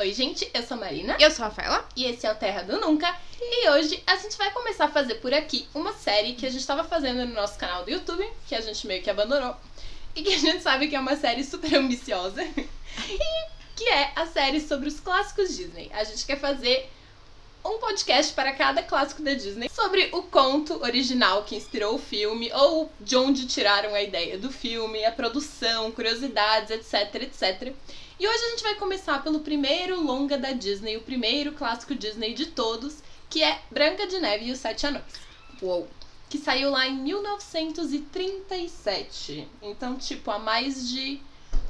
Oi, gente, eu sou a Marina. Eu sou a Rafaela. E esse é o Terra do Nunca. E hoje a gente vai começar a fazer por aqui uma série que a gente estava fazendo no nosso canal do YouTube, que a gente meio que abandonou. E que a gente sabe que é uma série super ambiciosa. que é a série sobre os clássicos Disney. A gente quer fazer um podcast para cada clássico da Disney sobre o conto original que inspirou o filme ou de onde tiraram a ideia do filme, a produção, curiosidades, etc, etc. E hoje a gente vai começar pelo primeiro longa da Disney, o primeiro clássico Disney de todos, que é Branca de Neve e os Sete Anões. Uou. Que saiu lá em 1937. Então, tipo, há mais de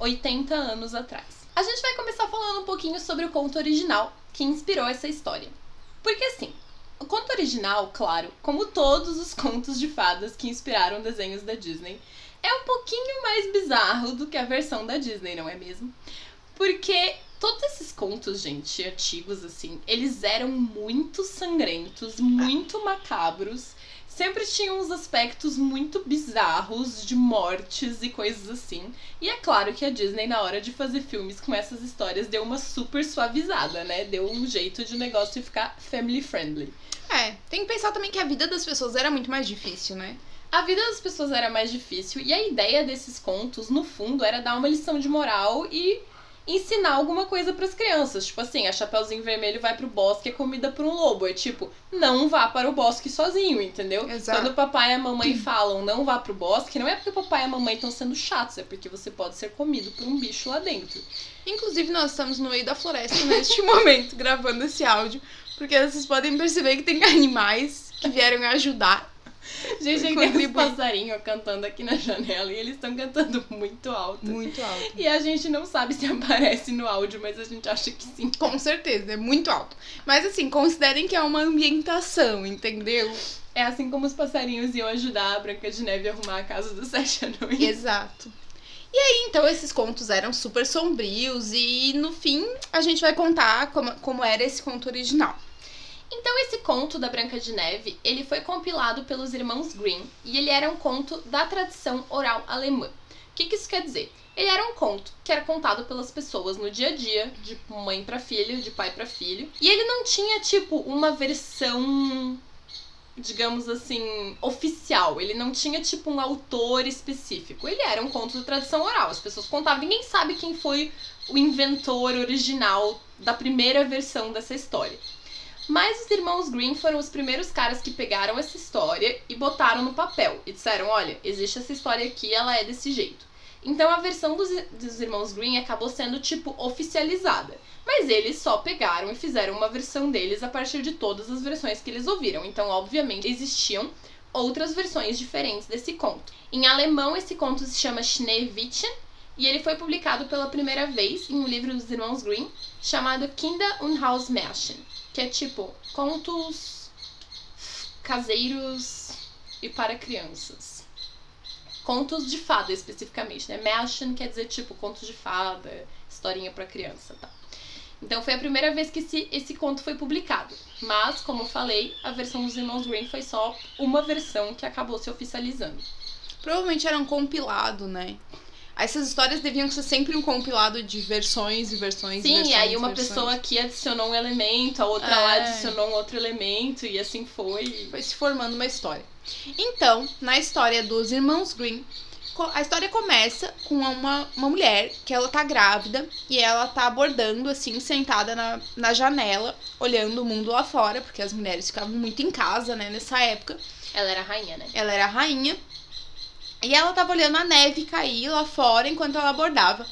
80 anos atrás. A gente vai começar falando um pouquinho sobre o conto original que inspirou essa história. Porque assim, o conto original, claro, como todos os contos de fadas que inspiraram desenhos da Disney, é um pouquinho mais bizarro do que a versão da Disney, não é mesmo? Porque todos esses contos, gente, antigos, assim, eles eram muito sangrentos, muito macabros. Sempre tinham uns aspectos muito bizarros de mortes e coisas assim. E é claro que a Disney, na hora de fazer filmes com essas histórias, deu uma super suavizada, né? Deu um jeito de o negócio ficar family friendly. É, tem que pensar também que a vida das pessoas era muito mais difícil, né? A vida das pessoas era mais difícil e a ideia desses contos, no fundo, era dar uma lição de moral e ensinar alguma coisa para as crianças. Tipo assim, a Chapeuzinho Vermelho vai pro bosque é comida por um lobo. É tipo, não vá para o bosque sozinho, entendeu? Exato. Quando o papai e a mamãe falam não vá pro bosque, não é porque o papai e a mamãe estão sendo chatos, é porque você pode ser comido por um bicho lá dentro. Inclusive, nós estamos no meio da floresta neste momento, gravando esse áudio, porque vocês podem perceber que tem animais que vieram ajudar. Gente, tem uns Contribuir. passarinhos cantando aqui na janela e eles estão cantando muito alto. Muito alto. E a gente não sabe se aparece no áudio, mas a gente acha que sim. Com certeza, é muito alto. Mas assim, considerem que é uma ambientação, entendeu? É assim como os passarinhos iam ajudar a Branca de Neve a arrumar a casa dos sete anões. Exato. E aí, então, esses contos eram super sombrios e no fim a gente vai contar como, como era esse conto original. Então esse conto da Branca de Neve, ele foi compilado pelos irmãos Grimm e ele era um conto da tradição oral alemã. O que, que isso quer dizer? Ele era um conto que era contado pelas pessoas no dia a dia, de mãe para filho, de pai para filho, e ele não tinha tipo uma versão digamos assim, oficial. Ele não tinha, tipo, um autor específico. Ele era um conto de tradição oral. As pessoas contavam. Ninguém sabe quem foi o inventor original da primeira versão dessa história. Mas os irmãos Green foram os primeiros caras que pegaram essa história e botaram no papel. E disseram, olha, existe essa história aqui, ela é desse jeito. Então a versão dos, dos irmãos Green acabou sendo, tipo, oficializada. Mas eles só pegaram e fizeram uma versão deles a partir de todas as versões que eles ouviram. Então, obviamente, existiam outras versões diferentes desse conto. Em alemão, esse conto se chama Schneewittchen e ele foi publicado pela primeira vez em um livro dos irmãos Grimm chamado Kinder- und Hausmärchen, que é tipo contos caseiros e para crianças. Contos de fada especificamente, né? Märchen quer dizer tipo contos de fada, historinha para criança, tá? Então foi a primeira vez que esse, esse conto foi publicado. Mas, como eu falei, a versão dos irmãos Grimm foi só uma versão que acabou se oficializando. Provavelmente era um compilado, né? Essas histórias deviam ser sempre um compilado de versões e versões e Sim, versões. e aí uma versões. pessoa aqui adicionou um elemento, a outra lá É. adicionou um outro elemento, e assim foi. Foi se formando uma história. Então, na história dos irmãos Green, a história começa com uma, uma mulher que ela tá grávida e ela tá abordando, assim, sentada na, na janela, olhando o mundo lá fora, porque as mulheres ficavam muito em casa, né, nessa época. Ela era rainha, né? Ela era a rainha. E ela tava olhando a neve cair lá fora enquanto ela abordava.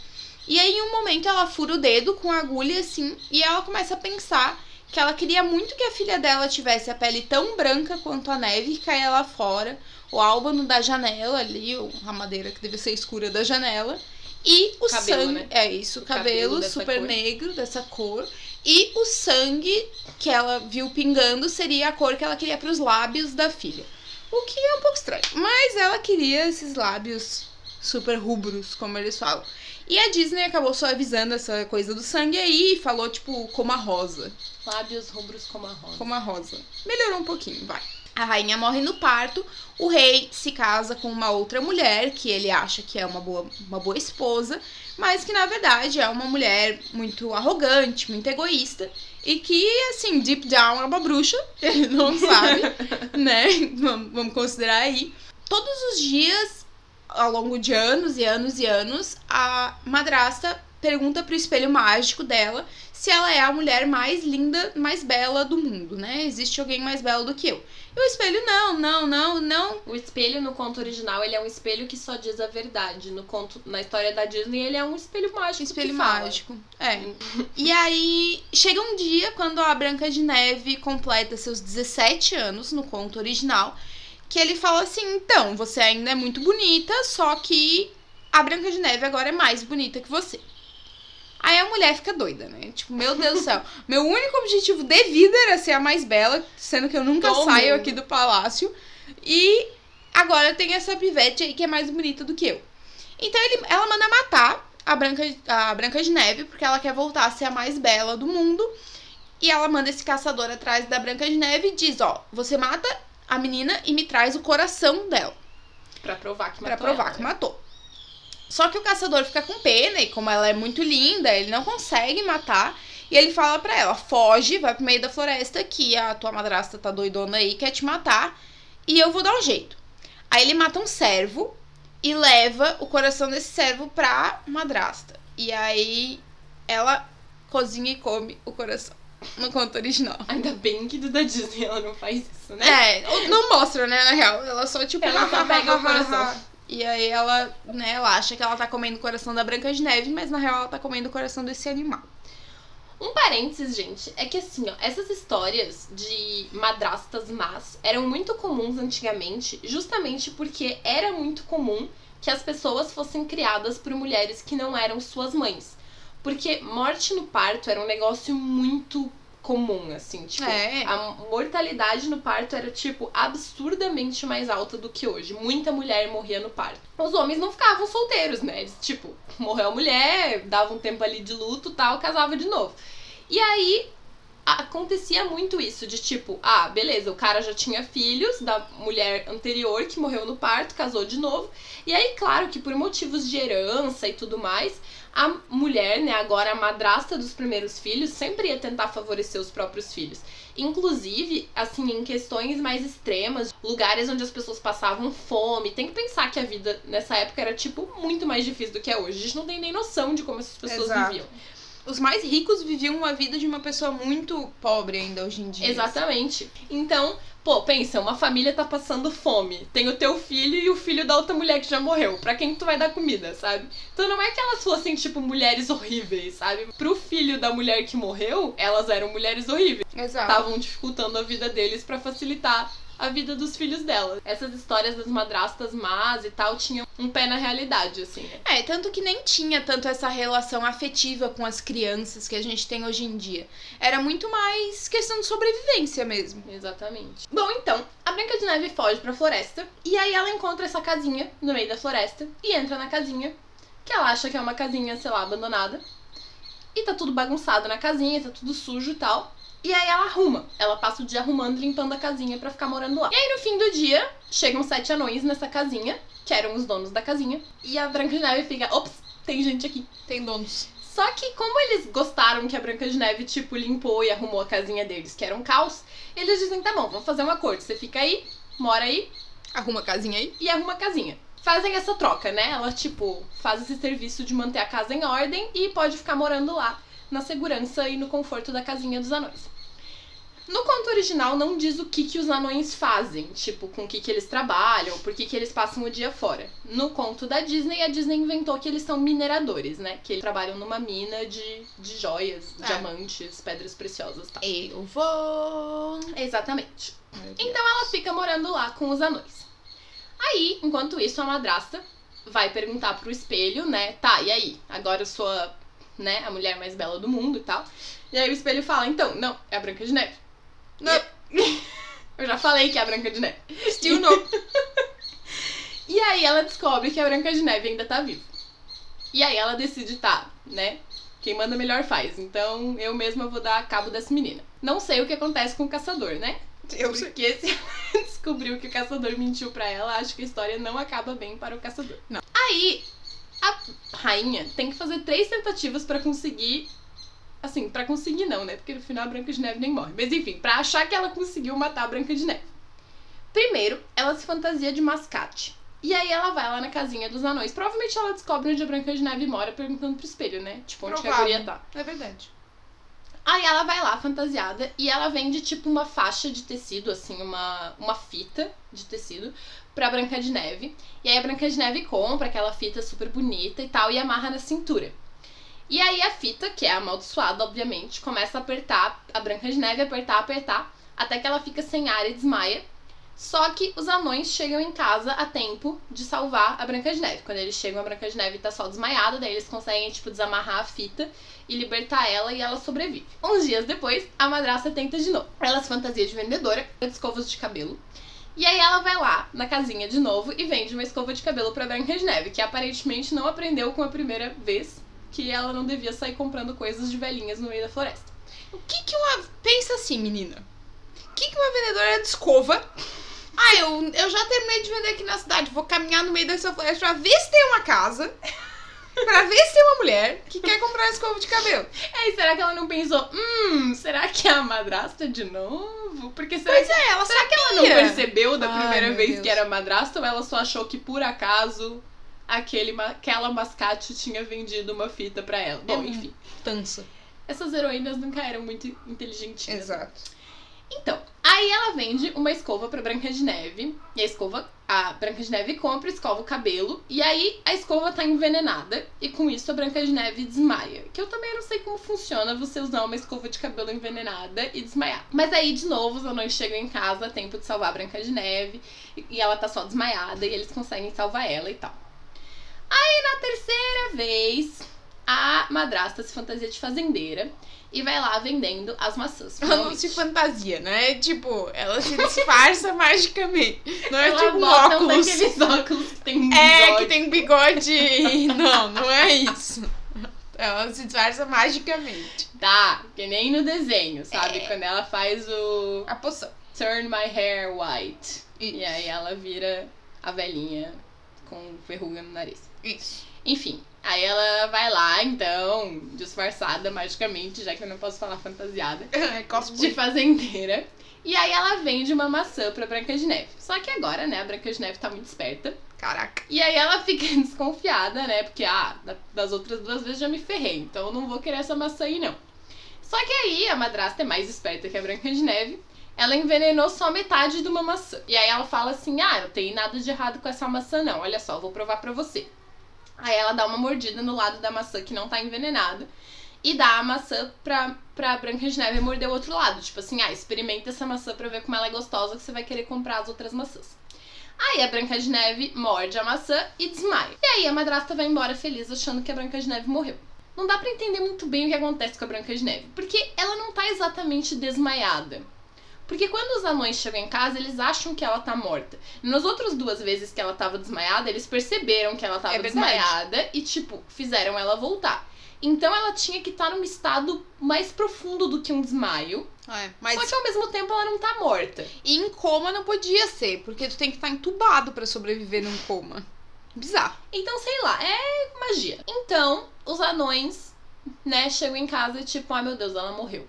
E aí, em um momento, ela fura o dedo com a agulha, assim, e ela começa a pensar que ela queria muito que a filha dela tivesse a pele tão branca quanto a neve que caía lá fora, o álbano da janela ali, ou a madeira que deve ser escura da janela, e o Cabelo, sangue. né? É isso, o, cabelo, cabelo super cor. negro dessa cor. E o sangue que ela viu pingando seria a cor que ela queria para os lábios da filha. O que é um pouco estranho. Mas ela queria esses lábios super rubros, como eles falam. E a Disney acabou suavizando essa coisa do sangue aí e falou, tipo, como a rosa. Lábios rubros como a rosa. Como a rosa. Melhorou um pouquinho, vai. A rainha morre no parto, o rei se casa com uma outra mulher que ele acha que é uma boa, uma boa esposa, mas que na verdade é uma mulher muito arrogante, muito egoísta e que, assim, deep down é uma bruxa, ele não sabe, né? Vamos considerar aí. Todos os dias, ao longo de anos e anos e anos, a madrasta pergunta pro espelho mágico dela se ela é a mulher mais linda, mais bela do mundo, né? Existe alguém mais belo do que eu. E o espelho, não, não, não, não. O espelho no conto original, ele é um espelho que só diz a verdade. No conto, na história da Disney, ele é um espelho mágico. Espelho mágico. É. e aí, chega um dia quando a Branca de Neve completa seus 17 anos no conto original, que ele fala assim: então, você ainda é muito bonita, só que a Branca de Neve agora é mais bonita que você. Aí a mulher fica doida, né? Tipo, meu Deus do céu. Meu único objetivo de vida era ser a mais bela, sendo que eu nunca saio mundo. aqui do palácio. E agora tem essa pivete aí que é mais bonita do que eu. Então ele, ela manda matar a Branca, a Branca de Neve, porque ela quer voltar a ser a mais bela do mundo. E ela manda esse caçador atrás da Branca de Neve e diz: Ó, você mata a menina e me traz o coração dela. Pra provar que Pra matou provar ela, que né? matou. Só que o caçador fica com pena e como ela é muito linda, ele não consegue matar. E ele fala pra ela: foge, vai pro meio da floresta que a tua madrasta tá doidona aí, quer te matar. E eu vou dar um jeito. Aí ele mata um servo e leva o coração desse servo pra madrasta. E aí ela cozinha e come o coração. No conto original. Ainda bem que do da Disney ela não faz isso, né? É, não mostra, né, na real. Ela só, tipo... Ela só pega o coração. E aí ela, né, ela acha que ela tá comendo o coração da Branca de Neve, mas na real ela tá comendo o coração desse animal. Um parênteses, gente, é que assim, ó, essas histórias de madrastas más eram muito comuns antigamente, justamente porque era muito comum que as pessoas fossem criadas por mulheres que não eram suas mães. Porque morte no parto era um negócio muito comum, assim, tipo, É. a mortalidade no parto era, tipo, absurdamente mais alta do que hoje. Muita mulher morria no parto. Os homens não ficavam solteiros, né? Eles, tipo, morreu a mulher, dava um tempo ali de luto tal, casava de novo. E aí acontecia muito isso, de tipo, ah, beleza, o cara já tinha filhos da mulher anterior que morreu no parto, casou de novo. E aí, claro que por motivos de herança e tudo mais, a mulher, né, agora a madrasta dos primeiros filhos, sempre ia tentar favorecer os próprios filhos. Inclusive, assim, em questões mais extremas, lugares onde as pessoas passavam fome. Tem que pensar que a vida nessa época era, tipo, muito mais difícil do que é hoje. A gente não tem nem noção de como essas pessoas Exato. viviam. Os mais ricos viviam uma vida de uma pessoa muito pobre ainda hoje em dia. Exatamente. Então, pô, pensa, uma família tá passando fome. Tem o teu filho e o filho da outra mulher que já morreu. Pra quem que tu vai dar comida, sabe? Então não é que elas fossem, tipo, mulheres horríveis, sabe? Pro filho da mulher que morreu, elas eram mulheres horríveis. Exato. Estavam dificultando a vida deles pra facilitar a vida dos filhos dela. Essas histórias das madrastas más e tal tinham um pé na realidade, assim? É, tanto que nem tinha tanto essa relação afetiva com as crianças que a gente tem hoje em dia. Era muito mais questão de sobrevivência mesmo. Exatamente. Bom, então, a Branca de Neve foge pra floresta e aí ela encontra essa casinha no meio da floresta e entra na casinha, que ela acha que é uma casinha, sei lá, abandonada. E tá tudo bagunçado na casinha, tá tudo sujo e tal. E aí ela arruma. Ela passa o dia arrumando, limpando a casinha pra ficar morando lá. E aí no fim do dia, chegam sete anões nessa casinha, que eram os donos da casinha. E a Branca de Neve fica, ops, tem gente aqui. Tem donos. Só que como eles gostaram que a Branca de Neve, tipo, limpou e arrumou a casinha deles, que era um caos, eles dizem, tá bom, vamos fazer um acordo. Você fica aí, mora aí Arruma a casinha aí. e arruma a casinha. Fazem essa troca, né? Ela, tipo, faz esse serviço de manter a casa em ordem e pode ficar morando lá na segurança e no conforto da casinha dos anões. No conto original não diz o que, que os anões fazem, tipo, com o que, que eles trabalham, por que, que eles passam o dia fora. No conto da Disney, a Disney inventou que eles são mineradores, né? Que eles trabalham numa mina de, de joias, É. diamantes, pedras preciosas e tal. Eu vou. Exatamente. Então ela fica morando lá com os anões. Aí, enquanto isso, a madrasta vai perguntar pro espelho, né? Tá, e aí? Agora eu sou a, né, a mulher mais bela do mundo e tal. E aí o espelho fala, então, não, é a Branca de Neve. Não. Eu já falei que é a Branca de Neve. Still no. E aí ela descobre que a Branca de Neve ainda tá viva. E aí ela decide, tá, né? Quem manda melhor faz. Então eu mesma vou dar cabo dessa menina. Não sei o que acontece com o caçador, né? Eu sei. Porque se ela descobriu que o caçador mentiu pra ela, acho que a história não acaba bem para o caçador. Não. Aí, a rainha tem que fazer três tentativas pra conseguir. Assim, pra conseguir não, né? Porque no final a Branca de Neve nem morre. Mas enfim, pra achar que ela conseguiu matar a Branca de Neve. Primeiro, ela se fantasia de mascate. E aí ela vai lá na casinha dos anões. Provavelmente ela descobre onde a Branca de Neve mora perguntando pro espelho, né? Tipo, onde que a Provável. guria tá. É verdade. Aí ela vai lá, fantasiada, e ela vende tipo uma faixa de tecido, assim, uma, uma fita de tecido pra Branca de Neve. E aí a Branca de Neve compra aquela fita super bonita e tal, e amarra na cintura. E aí a fita, que é amaldiçoada, obviamente, começa a apertar, a Branca de Neve apertar, apertar, até que ela fica sem ar e desmaia. Só que os anões chegam em casa a tempo de salvar a Branca de Neve. Quando eles chegam, a Branca de Neve tá só desmaiada, daí eles conseguem, tipo, desamarrar a fita e libertar ela e ela sobrevive. Uns dias depois, a madrasta tenta de novo. Ela se fantasia de vendedora de escovas de cabelo. E aí ela vai lá na casinha de novo e vende uma escova de cabelo pra Branca de Neve, que aparentemente não aprendeu com a primeira vez que ela não devia sair comprando coisas de velhinhas no meio da floresta. O que que uma. Pensa assim, menina. O que que uma vendedora de escova. Ah, eu, eu já terminei de vender aqui na cidade. Vou caminhar no meio dessa floresta pra ver se tem uma casa. pra ver se tem uma mulher que quer comprar escova de cabelo. Aí, será que ela não pensou, hum, será que é a madrasta de novo? Porque será, Pois é, que ela não percebeu da Ai, primeira meu vez Deus. que era madrasta ou ela só achou que por acaso aquele, aquela mascate tinha vendido uma fita pra ela? Bom, É. enfim. Tança. Essas heroínas nunca eram muito inteligentinhas. Exato. Então, aí ela vende uma escova pra Branca de Neve. E a escova, a Branca de Neve compra, escova o cabelo. E aí a escova tá envenenada. E com isso a Branca de Neve desmaia. Que eu também não sei como funciona você usar uma escova de cabelo envenenada e desmaiar. Mas aí, de novo, os anões chegam em casa tempo de salvar a Branca de Neve. E ela tá só desmaiada e eles conseguem salvar ela e tal. Aí na terceira vez, a madrasta se fantasia de fazendeira. E vai lá vendendo as maçãs. Ela não se fantasia, né? Tipo, ela se disfarça magicamente. Não é Ela tipo um óculos. daqueles óculos que tem um É, bigode. que tem bigode. Não, não é isso. Ela se disfarça magicamente. Tá, que nem no desenho, sabe? É. Quando ela faz o A poção. Turn My Hair White. Isso. E aí ela vira a velhinha com verruga no nariz. Isso. Enfim, aí ela vai lá, então, disfarçada magicamente, já que eu não posso falar fantasiada, É de fazendeira. E aí ela vende uma maçã pra Branca de Neve. Só que agora, né, a Branca de Neve tá muito esperta. Caraca. E aí ela fica desconfiada, né? Porque, ah, da- das outras duas vezes já me ferrei, então eu não vou querer essa maçã aí, não. Só que aí a madrasta é mais esperta que a Branca de Neve. Ela envenenou só metade de uma maçã. E aí ela fala assim: ah, não tem nada de errado com essa maçã, não. Olha só, eu vou provar pra você. Aí ela dá uma mordida no lado da maçã que não tá envenenada. E dá a maçã pra, pra Branca de Neve morder o outro lado. Tipo assim, ah, experimenta essa maçã pra ver como ela é gostosa que você vai querer comprar as outras maçãs. Aí a Branca de Neve morde a maçã e desmaia. E aí a madrasta vai embora feliz achando que a Branca de Neve morreu. Não dá pra entender muito bem o que acontece com a Branca de Neve, porque ela não tá exatamente desmaiada. Porque quando os anões chegam em casa, eles acham que ela tá morta. Nas outras duas vezes que ela tava desmaiada, eles perceberam que ela tava É desmaiada e, tipo, fizeram ela voltar. Então ela tinha que estar num estado mais profundo do que um desmaio. É, mas Só que ao mesmo tempo ela não tá morta. e em coma não podia ser, porque tu tem que estar entubado pra sobreviver num coma. Bizarro. Então, sei lá, é magia. Então, os anões, né, chegam em casa e tipo, ai meu Deus, ela morreu.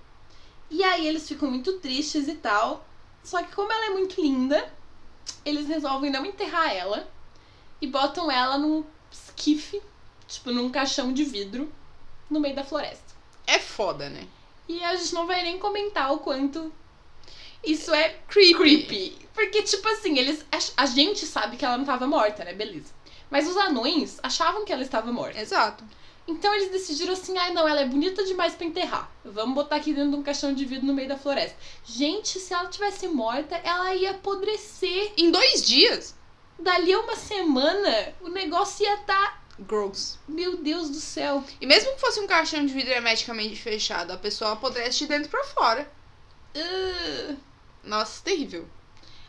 E aí eles ficam muito tristes e tal. Só que como ela é muito linda, eles resolvem não enterrar ela e botam ela num esquife, tipo num caixão de vidro, no meio da floresta. É foda, né? E a gente não vai nem comentar o quanto isso é Creepy. creepy. Porque, tipo assim, eles. A gente sabe que ela não tava morta, né? Beleza. Mas os anões achavam que ela estava morta. Exato. Então eles decidiram assim: ai não, ela é bonita demais pra enterrar. Vamos botar aqui dentro de um caixão de vidro no meio da floresta. Gente, se ela tivesse morta, ela ia apodrecer. Em dois dias. Dali a uma semana, o negócio ia estar. Gross. Meu Deus do céu. E mesmo que fosse um caixão de vidro hermeticamente fechado, a pessoa apodrece de dentro pra fora. Ah, Nossa, terrível.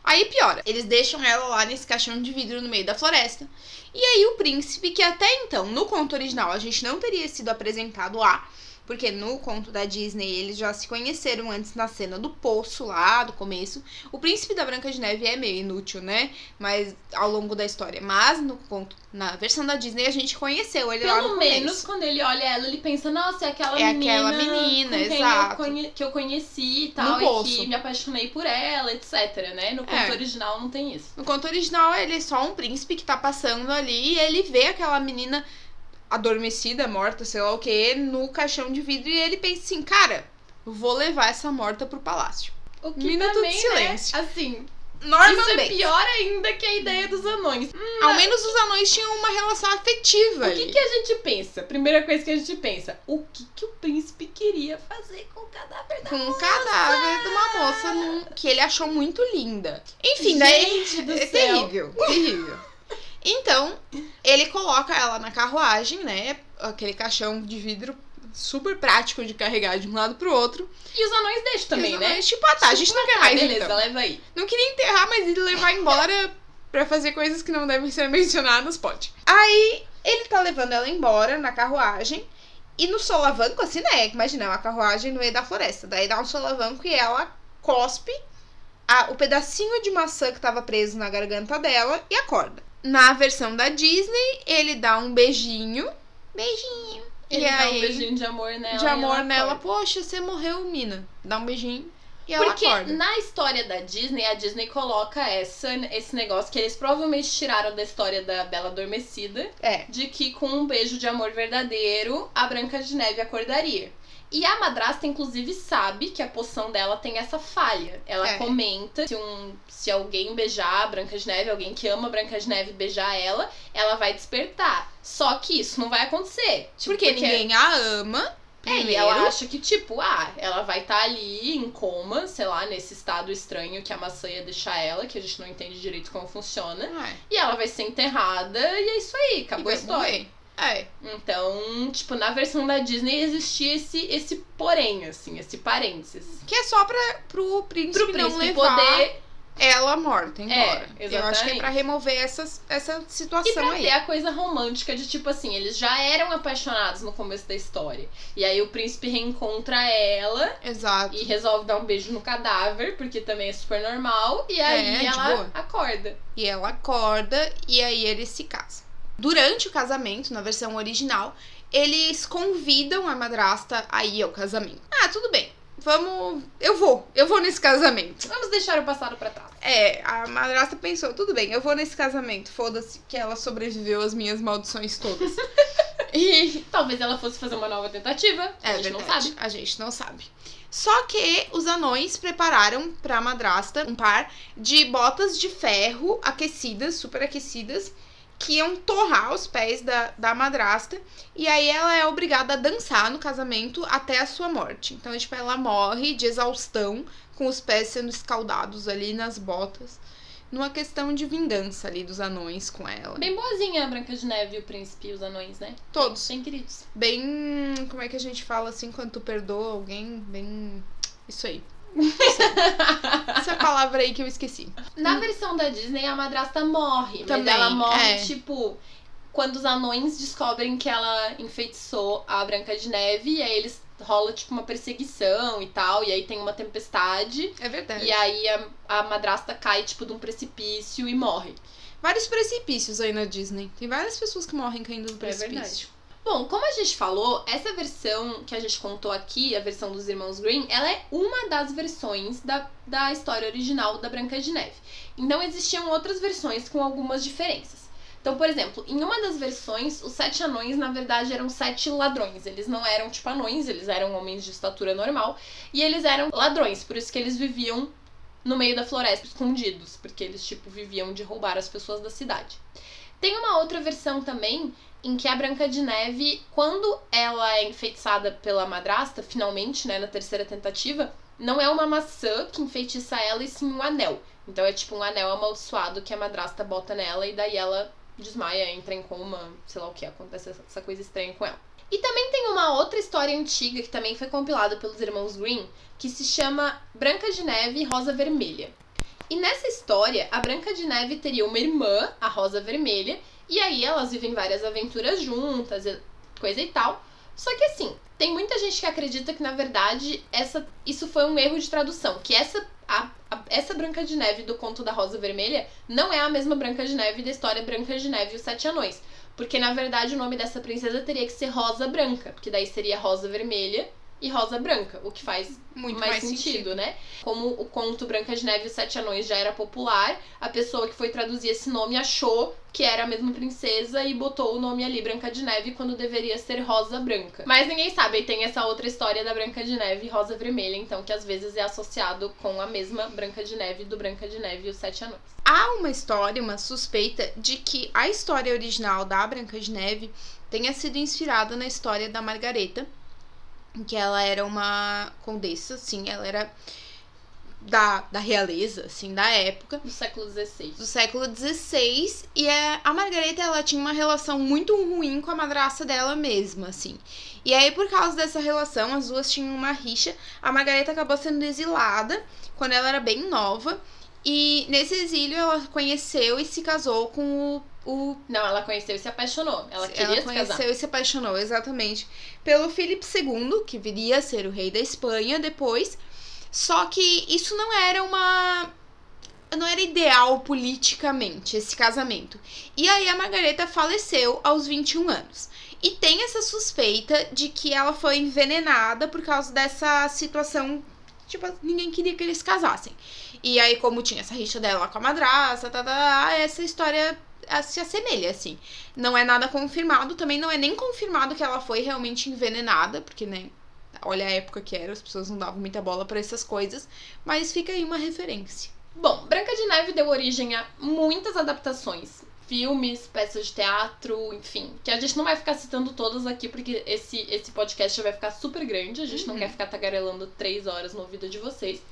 Aí piora. Eles deixam ela lá nesse caixão de vidro no meio da floresta. E aí o príncipe, que até então, no conto original, a gente não teria sido apresentado lá, Porque no conto da Disney eles já se conheceram antes na cena do poço lá, do começo. O príncipe da Branca de Neve é meio inútil, né? Mas ao longo da história. Mas no conto, na versão da Disney, a gente conheceu ele lá no Pelo menos quando ele olha ela, ele pensa, nossa, é aquela É menina. aquela menina, com quem exato. Eu que eu conheci e tal, No e poço. que me apaixonei por ela, etc, né? No conto É. original não tem isso. No conto original, ele é só um príncipe que tá passando ali e ele vê aquela menina adormecida, morta, sei lá o que, no caixão de vidro e ele pensa assim, cara, vou levar essa morta pro palácio. O que Minuto de também, silêncio. né, assim, Norman isso é Bates. pior ainda que a ideia dos anões. Ao menos os anões tinham uma relação afetiva O ali. que, que a gente pensa? Primeira coisa que a gente pensa, o que, que o príncipe queria fazer com o cadáver da Com o cadáver de uma moça num- que ele achou muito linda. Enfim, daí. Gente do é céu. terrível, terrível. Então, ele coloca ela na carruagem, né? Aquele caixão de vidro super prático de carregar de um lado pro outro. E os anões deixam também, Eles- né? Tipo, ah tá, a gente não quer Ah, mais beleza, então. leva aí. Não queria enterrar, mas ele levar embora pra fazer coisas que não devem ser mencionadas, pode. Aí, ele tá levando ela embora na carruagem. E no solavanco, assim, né? Imagina, é uma carruagem no meio da floresta. Daí dá um solavanco e ela cospe a- o pedacinho de maçã que tava preso na garganta dela e acorda. Na versão da Disney, ele dá um beijinho. Beijinho. Ele e dá aí, um beijinho de amor nela. de amor ela nela. acorda. Poxa, você morreu, mina. Dá um beijinho e ela Porque acorda. na história da Disney, a Disney coloca essa, esse negócio que eles provavelmente tiraram da história da Bela Adormecida, É. de que com um beijo de amor verdadeiro, a Branca de Neve acordaria. E a madrasta, inclusive, sabe que a poção dela tem essa falha. Ela É. comenta se, um, se alguém beijar a Branca de Neve, alguém que ama a Branca de Neve beijar ela, ela vai despertar. Só que isso não vai acontecer. Tipo, Porque ninguém a ama. é, e Primeiro. ela acha que, tipo, ah, ela vai estar ali em coma, sei lá, nesse estado estranho que a maçã ia deixar ela, que a gente não entende direito como funciona. É, E ela vai ser enterrada e é isso aí, acabou a história. morrer. É. Então, tipo, na versão da Disney existia esse, esse porém, assim, esse parênteses. Que é só pra, pro príncipe, Pro não príncipe levar poder ela morta embora. É, Eu acho que é exatamente. pra remover essas, essa E situação pra aí. ter a coisa romântica de, tipo assim, eles já eram apaixonados no começo da história. E aí o príncipe reencontra ela Exato. e resolve dar um beijo no cadáver, porque também é super normal. E aí É, ela acorda. E ela acorda e aí eles se casam. Durante o casamento, na versão original, eles convidam a madrasta a ir ao casamento. Ah, tudo bem. Vamos. Eu vou. Eu vou nesse casamento. Vamos deixar o passado pra trás. É, a madrasta pensou, tudo bem, eu vou nesse casamento. Foda-se que ela sobreviveu às minhas maldições todas. e Talvez ela fosse fazer uma nova tentativa. É a gente verdade. não sabe. A gente não sabe. Só que os anões prepararam pra madrasta um par de botas de ferro aquecidas, super aquecidas, que iam torrar os pés da, da madrasta. E aí ela é obrigada a dançar no casamento até a sua morte. Então, tipo, ela morre de exaustão, com os pés sendo escaldados ali nas botas. Numa questão de vingança ali dos anões com ela. Bem boazinha a Branca de Neve, o príncipe e os anões, né? Todos. Bem queridos. Bem. Como é que a gente fala assim quando tu perdoa alguém? Bem. Isso aí. Essa palavra aí que eu esqueci. Na versão da Disney, a madrasta morre. Também, mas ela morre, é. tipo, quando os anões descobrem que ela enfeitiçou a Branca de Neve. E aí eles rola, tipo, uma perseguição e tal. E aí tem uma tempestade. É verdade. E aí a, a madrasta cai, tipo, de um precipício e morre. Vários precipícios aí na Disney. Tem várias pessoas que morrem caindo do É precipício. verdade. Bom, como a gente falou, essa versão que a gente contou aqui, a versão dos irmãos Green, ela é uma das versões da, da história original da Branca de Neve. Então existiam outras versões com algumas diferenças. Então, por exemplo, em uma das versões, os sete anões, na verdade, eram sete ladrões. Eles não eram tipo anões, eles eram homens de estatura normal. E eles eram ladrões, por isso que eles viviam no meio da floresta, escondidos. Porque eles, tipo, viviam de roubar as pessoas da cidade. Tem uma outra versão também em que a Branca de Neve, quando ela é enfeitiçada pela madrasta, finalmente, né, na terceira tentativa, não é uma maçã que enfeitiça ela, e sim um anel. Então é tipo um anel amaldiçoado que a madrasta bota nela e daí ela desmaia, entra em coma, sei lá o que, acontece essa coisa estranha com ela. E também tem uma outra história antiga que também foi compilada pelos irmãos Green, que se chama Branca de Neve e Rosa Vermelha. E nessa história, a Branca de Neve teria uma irmã, a Rosa Vermelha, e aí elas vivem várias aventuras juntas, coisa e tal. Só que assim, Tem muita gente que acredita que, na verdade, essa, isso foi um erro de tradução. Que essa, a, a, essa Branca de Neve do conto da Rosa Vermelha não é a mesma Branca de Neve da história Branca de Neve e os Sete Anões. Porque, na verdade, o nome dessa princesa teria que ser Rosa Branca. Porque daí seria Rosa Vermelha e Rosa Branca, o que faz Muito mais, mais sentido, sentido. né? Como o conto Branca de Neve e os Sete Anões já era popular, a pessoa que foi traduzir esse nome achou que era a mesma princesa e botou o nome ali Branca de Neve quando deveria ser Rosa Branca. Mas ninguém sabe, e tem essa outra história da Branca de Neve e Rosa Vermelha, então que às vezes é associado com a mesma Branca de Neve do Branca de Neve e os Sete Anões. Há uma história, uma suspeita de que a história original da Branca de Neve tenha sido inspirada na história da Margareta, que ela era uma condessa, assim, ela era da, da realeza, assim, da época, Do século XVI. do século XVI, e é, a Margareta, ela tinha uma relação muito ruim com a madraça dela mesma, assim. E aí, por causa dessa relação, as duas tinham uma rixa, a Margareta acabou sendo exilada quando ela era bem nova, e nesse exílio ela conheceu e se casou com o, o Não, ela conheceu e se apaixonou. Ela queria se conheceu casar. e se apaixonou, exatamente, pelo Filipe II, que viria a ser o rei da Espanha depois. Só que isso não era uma. Não era ideal politicamente, esse casamento. E aí a Margareta faleceu aos 21 anos. E tem essa suspeita de que ela foi envenenada por causa dessa situação. Tipo, ninguém queria que eles casassem. E aí, como tinha essa rixa dela com a madraça, tá, tá, tá, essa história se assemelha, assim. Não é nada confirmado, também não é nem confirmado que ela foi realmente envenenada, porque, né, olha a época que era, as pessoas não davam muita bola pra essas coisas, mas fica aí uma referência. Bom, Branca de Neve deu origem a muitas adaptações. Filmes, peças de teatro, enfim. Que a gente não vai ficar citando todas aqui, porque esse, esse podcast vai ficar super grande. A gente não Uhum. quer ficar tagarelando três horas no ouvido de vocês.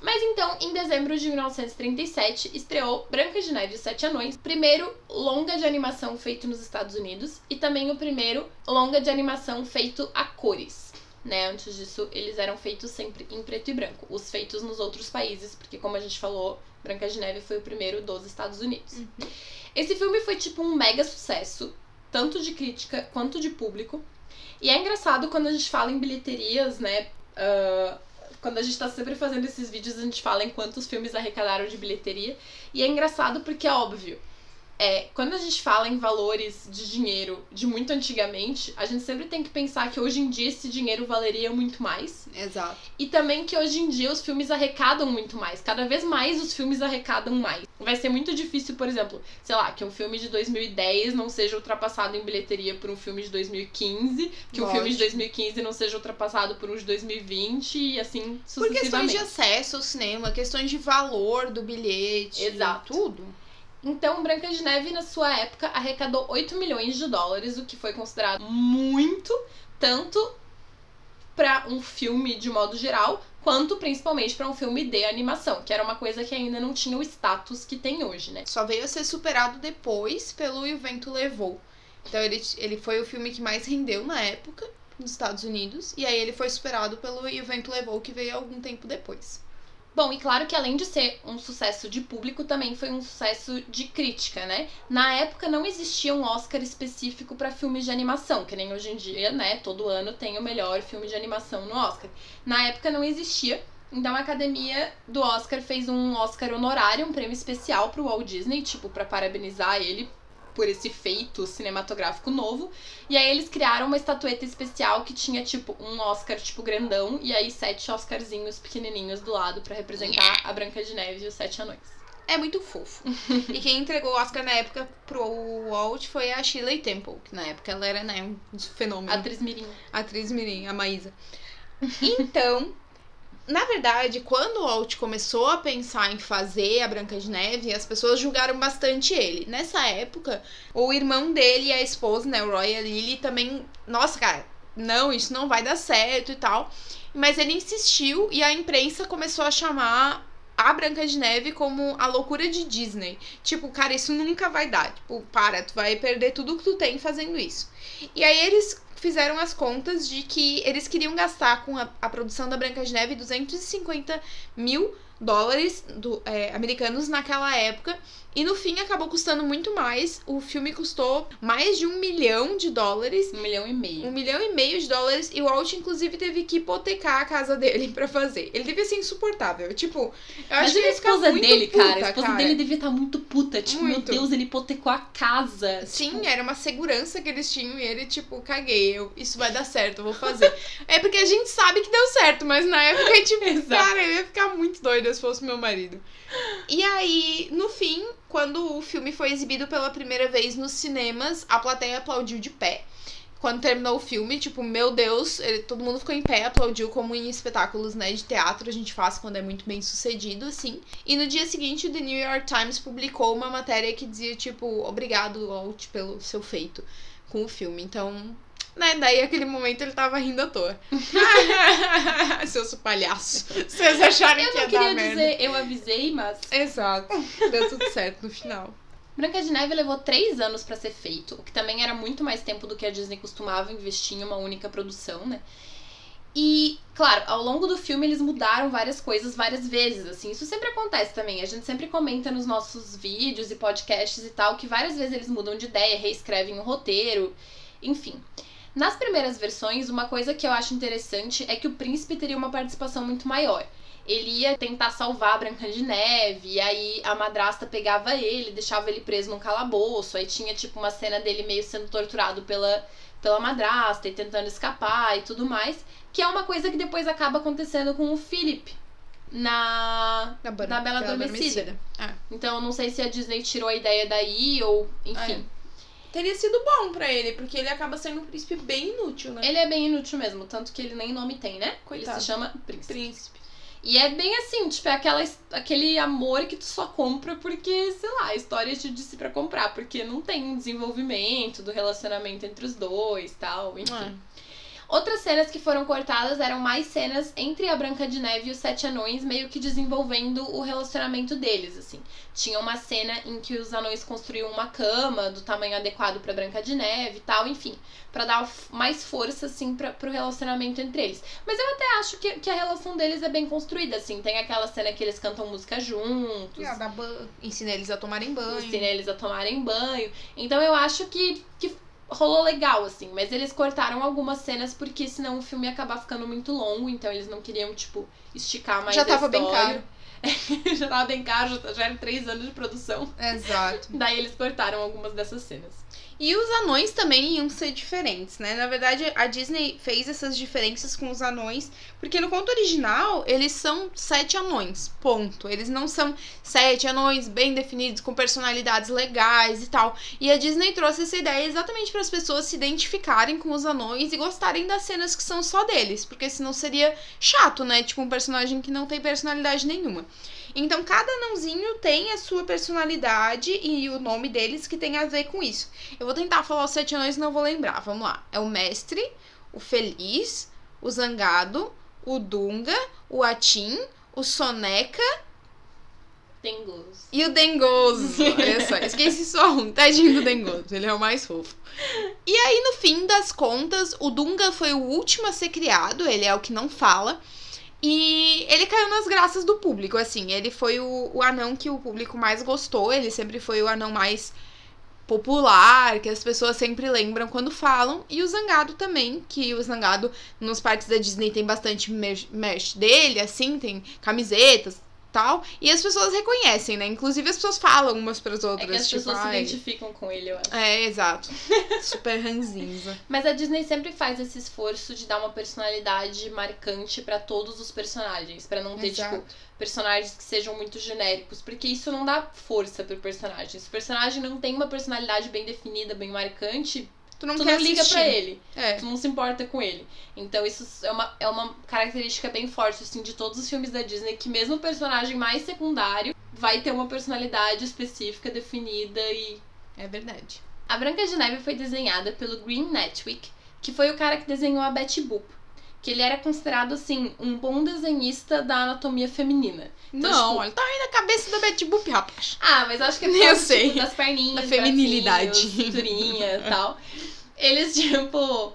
Mas então, em dezembro de 1937, estreou Branca de Neve e Sete Anões, primeiro longa de animação feito nos Estados Unidos e também o primeiro longa de animação feito a cores. Né? Antes disso, eles eram feitos sempre em preto e branco. Os feitos nos outros países, porque como a gente falou, Branca de Neve foi o primeiro dos Estados Unidos. Esse filme foi tipo um mega sucesso, tanto de crítica quanto de público. E é engraçado quando a gente fala em bilheterias, né? ah, quando a gente tá sempre fazendo esses vídeos, a gente fala em quantos filmes arrecadaram de bilheteria. E é engraçado porque é óbvio. É, quando a gente fala em valores de dinheiro de muito antigamente, a gente sempre tem que pensar que hoje em dia esse dinheiro valeria muito mais. Exato. E também que hoje em dia os filmes arrecadam muito mais. Cada vez mais os filmes arrecadam mais. Vai ser muito difícil, por exemplo, sei lá, que um filme de 2010 não seja ultrapassado em bilheteria por um filme de 2015, que um filme de Lógico. 2015 não seja ultrapassado por um de 2020 e assim Por questões sucessivamente. de acesso ao cinema, questões de valor do bilhete. Exato. Tudo. Então, Branca de Neve, na sua época, arrecadou 8 milhões de dólares, o que foi considerado muito, tanto para um filme de modo geral, quanto principalmente para um filme de animação, que era uma coisa que ainda não tinha o status que tem hoje, né? Só veio a ser superado depois pelo E o Vento Levou. Então ele, ele foi o filme que mais rendeu na época nos Estados Unidos. E aí ele foi superado pelo E o Vento Levou, que veio algum tempo depois. Bom, e claro que além de ser um sucesso de público, também foi um sucesso de crítica, né? Na época não existia um Oscar específico para filmes de animação, que nem hoje em dia, né? Todo ano tem o melhor filme de animação no Oscar. Na época não existia. Então a academia do Oscar fez um Oscar honorário, um prêmio especial pro Walt Disney, tipo, para parabenizar ele por esse feito cinematográfico novo. E aí eles criaram uma estatueta especial que tinha, tipo, um Oscar, tipo, grandão, e aí sete Oscarzinhos pequenininhos do lado pra representar a Branca de Neve e os Sete Anões. É muito fofo. e quem entregou o Oscar na época pro Walt foi a Shirley Temple, que na época ela era, né, um fenômeno. Atriz Mirim. atriz mirim, a Maísa. Então, na verdade, quando o Walt começou a pensar em fazer a Branca de Neve, as pessoas julgaram bastante ele. Nessa época, o irmão dele e a esposa, né, o Roy e a Lily, também, nossa, cara, não, isso não vai dar certo e tal. Mas ele insistiu e a imprensa começou a chamar a Branca de Neve como a loucura de Disney. Tipo, cara, isso nunca vai dar. Tipo, para, tu vai perder tudo que tu tem fazendo isso. E aí eles fizeram as contas de que eles queriam gastar com a, a produção da Branca de Neve 250 mil dólares do, é, americanos naquela época. E no fim acabou custando muito mais. O filme custou mais de um milhão de dólares. Um milhão e meio. Um milhão e meio de dólares. E o Walt, inclusive, teve que hipotecar a casa dele pra fazer. Ele devia ser insuportável. Tipo, eu Mas acho que a esposa muito dele, puta, cara, a esposa cara. dele devia estar muito puta. Tipo, meu Muito. Deus, ele hipotecou a casa. Sim, Tipo, era uma segurança que eles tinham e ele, tipo, caguei, eu, isso vai dar certo, eu vou fazer. é porque a gente sabe que deu certo, mas na época, tipo, Exato. cara, eu ia ficar muito doida se fosse meu marido. E aí, no fim, quando o filme foi exibido pela primeira vez nos cinemas, a plateia aplaudiu de pé. Quando terminou o filme, tipo, meu Deus, ele- todo mundo ficou em pé, aplaudiu como em espetáculos, né, de teatro a gente faz quando é muito bem sucedido, assim. E no dia seguinte, o The New York Times publicou uma matéria que dizia, tipo, obrigado, Walt, pelo seu feito com o filme. Então, né, daí aquele momento ele tava rindo à toa. Seus palhaços. Vocês acharem Eu que ia não dar queria merda. dizer, eu avisei, mas. Exato. Deu tudo certo no final. Branca de Neve levou três anos pra ser feito, o que também era muito mais tempo do que a Disney costumava investir em uma única produção, né? E, claro, ao longo do filme eles mudaram várias coisas várias vezes, assim. Isso sempre acontece também. A gente sempre comenta nos nossos vídeos e podcasts e tal que várias vezes eles mudam de ideia, reescrevem o roteiro, enfim. Nas primeiras versões, uma coisa que eu acho interessante é que o príncipe teria uma participação muito maior. Ele ia tentar salvar a Branca de Neve, e aí a madrasta pegava ele, deixava ele preso num calabouço, aí tinha tipo uma cena dele meio sendo torturado pela, pela madrasta e tentando escapar e tudo mais, que é uma coisa que depois acaba acontecendo com o Philip na Na, Bela, Na Bela Adormecida. Então eu não sei se a Disney tirou a ideia daí ou, enfim. Teria sido bom pra ele, porque ele acaba sendo um príncipe bem inútil, né? Ele é bem inútil mesmo, tanto que ele nem nome tem, né? Coitado. Ele se chama Príncipe. Príncipe. E é bem assim, tipo, é aquela, aquele amor que tu só compra porque, sei lá, a história te disse pra comprar, porque não tem desenvolvimento do relacionamento entre os dois tal, enfim. É. Outras cenas que foram cortadas eram mais cenas entre a Branca de Neve e os Sete Anões, meio que desenvolvendo o relacionamento deles, assim. Tinha uma cena em que os anões construíam uma cama do tamanho adequado pra Branca de Neve e tal, enfim, Pra dar mais força, assim, pra, pro relacionamento entre eles. Mas eu até acho que, que a relação deles é bem construída, assim. Tem aquela cena que eles cantam música juntos, ban- Ensina eles a tomarem banho. ensina eles a tomarem banho. Então eu acho que, que rolou legal, assim. Mas eles cortaram algumas cenas porque senão o filme ia acabar ficando muito longo. Então eles não queriam, tipo, esticar mais Já tava bem história. já tava bem caro, já, já eram três anos de produção. Exato. Daí eles cortaram algumas dessas cenas. E os anões também iam ser diferentes, né? Na verdade, a Disney fez essas diferenças com os anões, porque no conto original eles são sete anões, ponto. Eles não são sete anões bem definidos, com personalidades legais e tal. E a Disney trouxe essa ideia exatamente para as pessoas se identificarem com os anões e gostarem das cenas que são só deles, porque senão seria chato, né? Tipo um personagem que não tem personalidade nenhuma. Então, cada anãozinho tem a sua personalidade e o nome deles que tem a ver com isso. Eu vou tentar falar os sete anões não vou lembrar. Vamos lá. É o mestre, o feliz, o zangado, o dunga, o atim, o soneca Tem gosto. e o dengoso. Olha só, esqueci só um. Tadinho do dengoso. Ele é o mais fofo. E aí, no fim das contas, o Dunga foi o último a ser criado. Ele é o que não fala. E ele caiu nas graças do público, assim. Ele foi o, o anão que o público mais gostou. Ele sempre foi o anão mais popular, que as pessoas sempre lembram quando falam. E o Zangado também, que o Zangado nos parques da Disney tem bastante merch dele, assim, tem camisetas tal. E as pessoas reconhecem, né? Inclusive as pessoas falam umas pras É outras. que as tipo, pessoas se identificam com ele, eu acho. É, exato. Super ranzinza. Mas a Disney sempre faz esse esforço de dar uma personalidade marcante pra todos os personagens, Pra não ter Exato. tipo personagens que sejam muito genéricos, porque isso não dá força pro personagem. Se o personagem não tem uma personalidade bem definida, bem marcante, Tu não tu não liga pra ele, É. tu não se importa com ele. Então isso é uma, é uma característica bem forte assim de todos os filmes da Disney, que mesmo o personagem mais secundário vai ter uma personalidade específica definida e É verdade. a Branca de Neve foi desenhada pelo Green Netwick, que foi o cara que desenhou a Betty Boop. Que ele era considerado, assim, um bom desenhista da anatomia feminina. Então, não, tipo- olha, tá aí na cabeça da Betty Boop, rapaz. Ah, mas acho que é por Eu causa, sei. tipo, das perninhas, Da feminilidade. cinturinha e tal. Eles, tipo,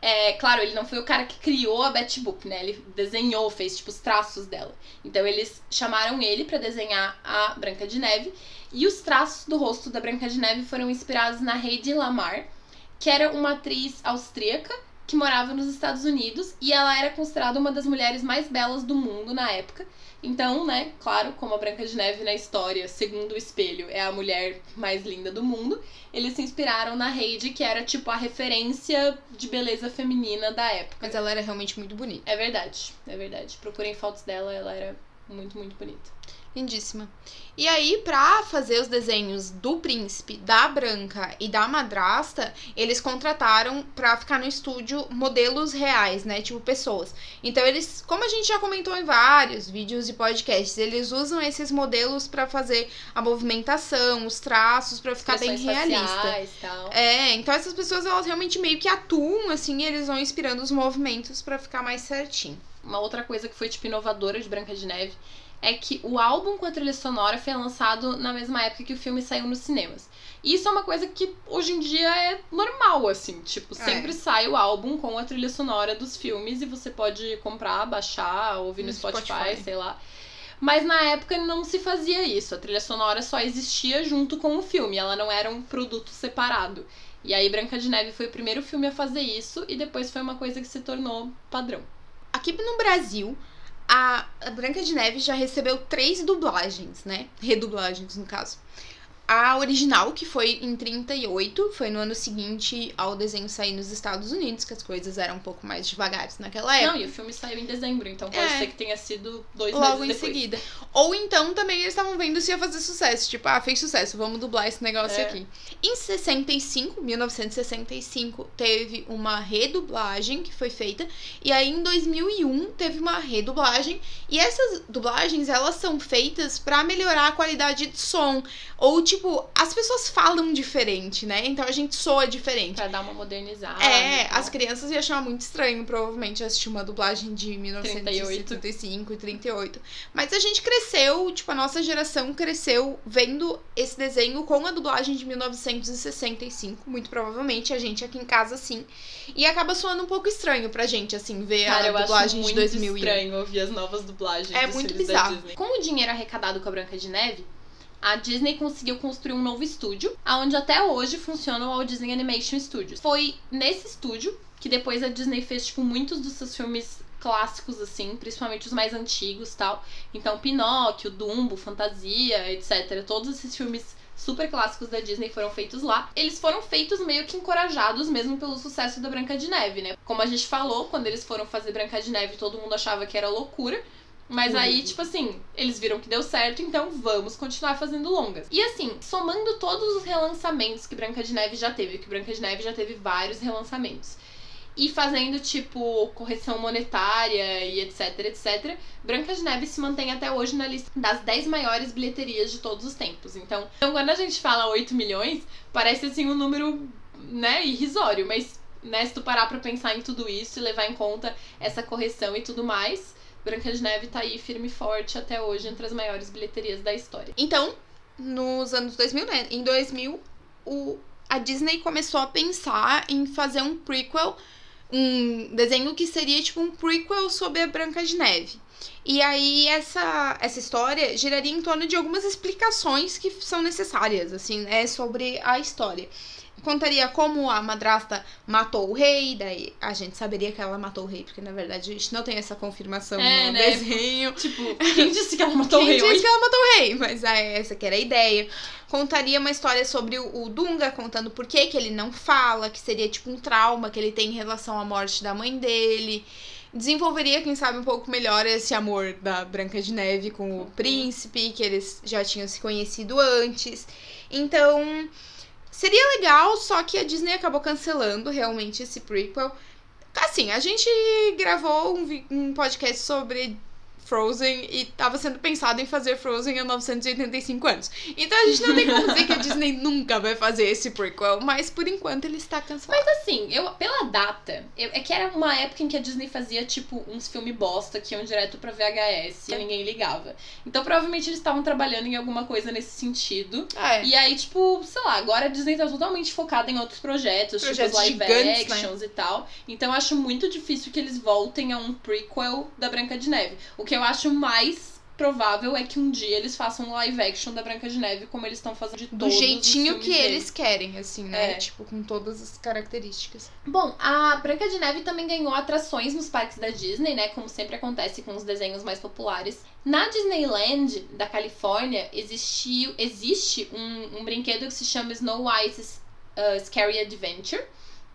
É, claro, ele não foi o cara que criou a Betty Boop, né? Ele desenhou, fez tipo os traços dela. Então eles chamaram ele para desenhar a Branca de Neve e os traços do rosto da Branca de Neve foram inspirados na Heidi Lamar, que era uma atriz austríaca que morava nos Estados Unidos e ela era considerada uma das mulheres mais belas do mundo na época. Então, né, claro, como a Branca de Neve na história, segundo o espelho, é a mulher mais linda do mundo, eles se inspiraram na Heidi, que era tipo a referência de beleza feminina da época. Mas ela era realmente muito bonita. É verdade, é verdade. Procurem fotos dela, ela era muito, muito bonita. Lindíssima. E aí, pra fazer os desenhos do príncipe, da branca e da madrasta, eles contrataram pra ficar no estúdio modelos reais, né? Tipo, pessoas. Então, eles, como a gente já comentou em vários vídeos e podcasts, eles usam esses modelos para fazer a movimentação, os traços, para ficar bem realista. Tal. É, então essas pessoas, elas realmente meio que atuam, assim, e eles vão inspirando os movimentos para ficar mais certinho. Uma outra coisa que foi, tipo, inovadora de Branca de Neve é que o álbum com a trilha sonora foi lançado na mesma época que o filme saiu nos cinemas. E isso é uma coisa que hoje em dia é normal, assim. Tipo, sempre é. sai o álbum com a trilha sonora dos filmes e você pode comprar, baixar, ouvir no, no Spotify, Spotify, sei lá. Mas na época não se fazia isso. A trilha sonora só existia junto com o filme, ela não era um produto separado. E aí Branca de Neve foi o primeiro filme a fazer isso e depois foi uma coisa que se tornou padrão. Aqui no Brasil, a Branca de Neve já recebeu três dublagens, né? Redublagens, no caso. A original, que foi em 38, foi no ano seguinte ao desenho sair nos Estados Unidos, que as coisas eram um pouco mais devagares naquela época. Não, e o filme saiu em dezembro, então pode é. ser que tenha sido dois Logo meses em seguida. Ou então também eles estavam vendo se ia fazer sucesso. Tipo, ah, fez sucesso, vamos dublar esse negócio é. aqui. Em 65, 1965, teve uma redublagem que foi feita. E aí em 2001 teve uma redublagem. E essas dublagens, elas são feitas para melhorar a qualidade de som. Ou, tipo, as pessoas falam diferente, né? Então a gente soa diferente. Pra dar uma modernizada. É, as crianças iam achar muito estranho, provavelmente, assistir uma dublagem de 1975 e 38. Mas a gente cresceu, tipo, a nossa geração cresceu vendo esse desenho com a dublagem de 1965. Muito provavelmente, a gente aqui em casa, sim. E acaba soando um pouco estranho pra gente, assim, ver Cara, a dublagem de 2000. É estranho ouvir as novas dublagens. É muito bizarro. Com o dinheiro arrecadado com a Branca de Neve, a Disney conseguiu construir um novo estúdio, onde até hoje funciona o Walt Disney Animation Studios. Foi nesse estúdio que depois a Disney fez tipo muitos dos seus filmes clássicos assim, principalmente os mais antigos, tal. Então Pinóquio, Dumbo, Fantasia, etc. Todos esses filmes super clássicos da Disney foram feitos lá. Eles foram feitos meio que encorajados mesmo pelo sucesso da Branca de Neve, né? Como a gente falou, quando eles foram fazer Branca de Neve, todo mundo achava que era loucura. Mas aí, uhum. tipo assim, eles viram que deu certo, então vamos continuar fazendo longas. E assim, somando todos os relançamentos que Branca de Neve já teve, que Branca de Neve já teve vários relançamentos. E fazendo, tipo, correção monetária e etc, etc. Branca de Neve se mantém até hoje na lista das 10 maiores bilheterias de todos os tempos. Então, então quando a gente fala 8 milhões, parece assim um número, né, irrisório. Mas, né, se tu parar pra pensar em tudo isso e levar em conta essa correção e tudo mais, Branca de Neve tá aí firme e forte até hoje entre as maiores bilheterias da história. Então, nos anos 2000, né? Em 2000, o, a Disney começou a pensar em fazer um prequel, um desenho que seria tipo um prequel sobre a Branca de Neve. E aí essa, essa história giraria em torno de algumas explicações que são necessárias, assim, né, sobre a história contaria como a madrasta matou o rei, daí a gente saberia que ela matou o rei, porque na verdade a gente não tem essa confirmação é, no né? desenho. Tipo, quem disse que ela matou quem o rei? Quem disse que ela matou o rei? Mas é, essa que era a ideia. Contaria uma história sobre o, o Dunga, contando por que, que ele não fala, que seria tipo um trauma que ele tem em relação à morte da mãe dele. Desenvolveria, quem sabe, um pouco melhor esse amor da Branca de Neve com o uhum. príncipe, que eles já tinham se conhecido antes. Então, Seria legal, só que a Disney acabou cancelando realmente esse prequel. Assim, a gente gravou um, um podcast sobre Frozen e tava sendo pensado em fazer Frozen há 985 anos. Então a gente não tem como dizer que a Disney nunca vai fazer esse prequel, mas por enquanto ele está cancelado. Mas assim, eu, pela data, eu- é que era uma época em que a Disney fazia, tipo, uns filmes bosta que iam direto pra VHS e ninguém ligava. Então provavelmente eles estavam trabalhando em alguma coisa nesse sentido. É. E aí, tipo, sei lá, agora a Disney tá totalmente focada em outros projetos, Projetos tipo live gigantes, né? actions e tal. Então eu acho muito difícil que eles voltem a um prequel da Branca de Neve. O que eu acho mais provável é que um dia eles façam um live action da Branca de Neve, como eles estão fazendo de Do todos os jeitinho que deles. eles querem, assim, né? É. Tipo, com todas as características. Bom, a Branca de Neve também ganhou atrações nos parques da Disney, né? Como sempre acontece com os desenhos mais populares. Na Disneyland da Califórnia existiu, existe um, um brinquedo que se chama Snow White's uh, Scary Adventure,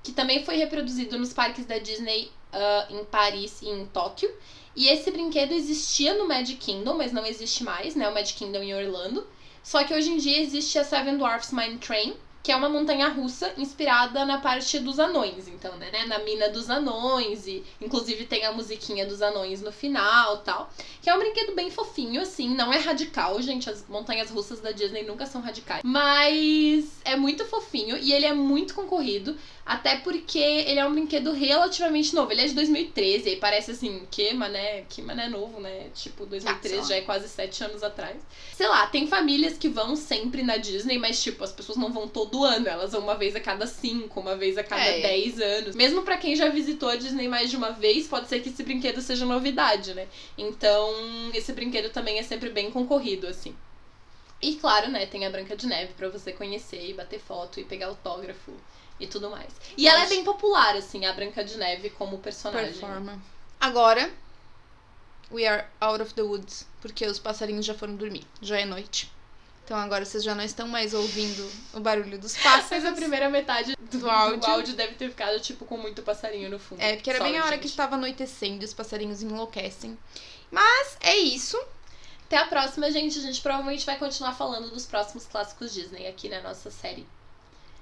que também foi reproduzido nos parques da Disney uh, em Paris e em Tóquio. E esse brinquedo existia no Magic Kingdom, mas não existe mais, né? O Magic Kingdom em Orlando. Só que hoje em dia existe a Seven Dwarfs Mine Train, que é uma montanha russa inspirada na parte dos anões, então, né, né, na mina dos anões e inclusive tem a musiquinha dos anões no final, tal, que é um brinquedo bem fofinho assim, não é radical, gente, as montanhas russas da Disney nunca são radicais, mas é muito fofinho e ele é muito concorrido, até porque ele é um brinquedo relativamente novo, ele é de 2013, e parece assim, que mané, que mané novo, né? Tipo, 2013 Ah, já é quase sete anos atrás. Sei lá, tem famílias que vão sempre na Disney, mas tipo, as pessoas não vão todo ano, elas vão uma vez a cada cinco, uma vez a cada É. dez anos. Mesmo pra quem já visitou a Disney mais de uma vez, pode ser que esse brinquedo seja novidade, né? Então, esse brinquedo também é sempre bem concorrido, assim. E claro, né, tem a Branca de Neve pra você conhecer e bater foto e pegar autógrafo e tudo mais. E ela é bem popular, assim, a Branca de Neve como personagem. Performa. Agora, we are out of the woods. Porque os passarinhos já foram dormir. Já é noite. Então agora vocês já não estão mais ouvindo o barulho dos pássaros. Mas a primeira metade do, Do áudio. áudio deve ter ficado, tipo, com muito passarinho no fundo. É, porque era bem Sorry, a hora gente. que estava anoitecendo e os passarinhos enlouquecem. Mas é isso. Até a próxima, gente. A gente provavelmente vai continuar falando dos próximos clássicos Disney aqui na nossa série.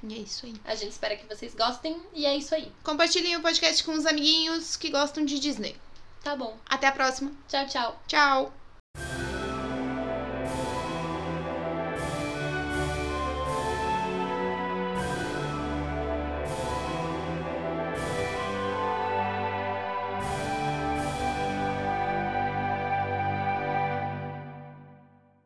E é isso aí. A gente espera que vocês gostem e é isso aí. Compartilhem o podcast com os amiguinhos que gostam de Disney. Tá bom. Até a próxima. Tchau, tchau. Tchau!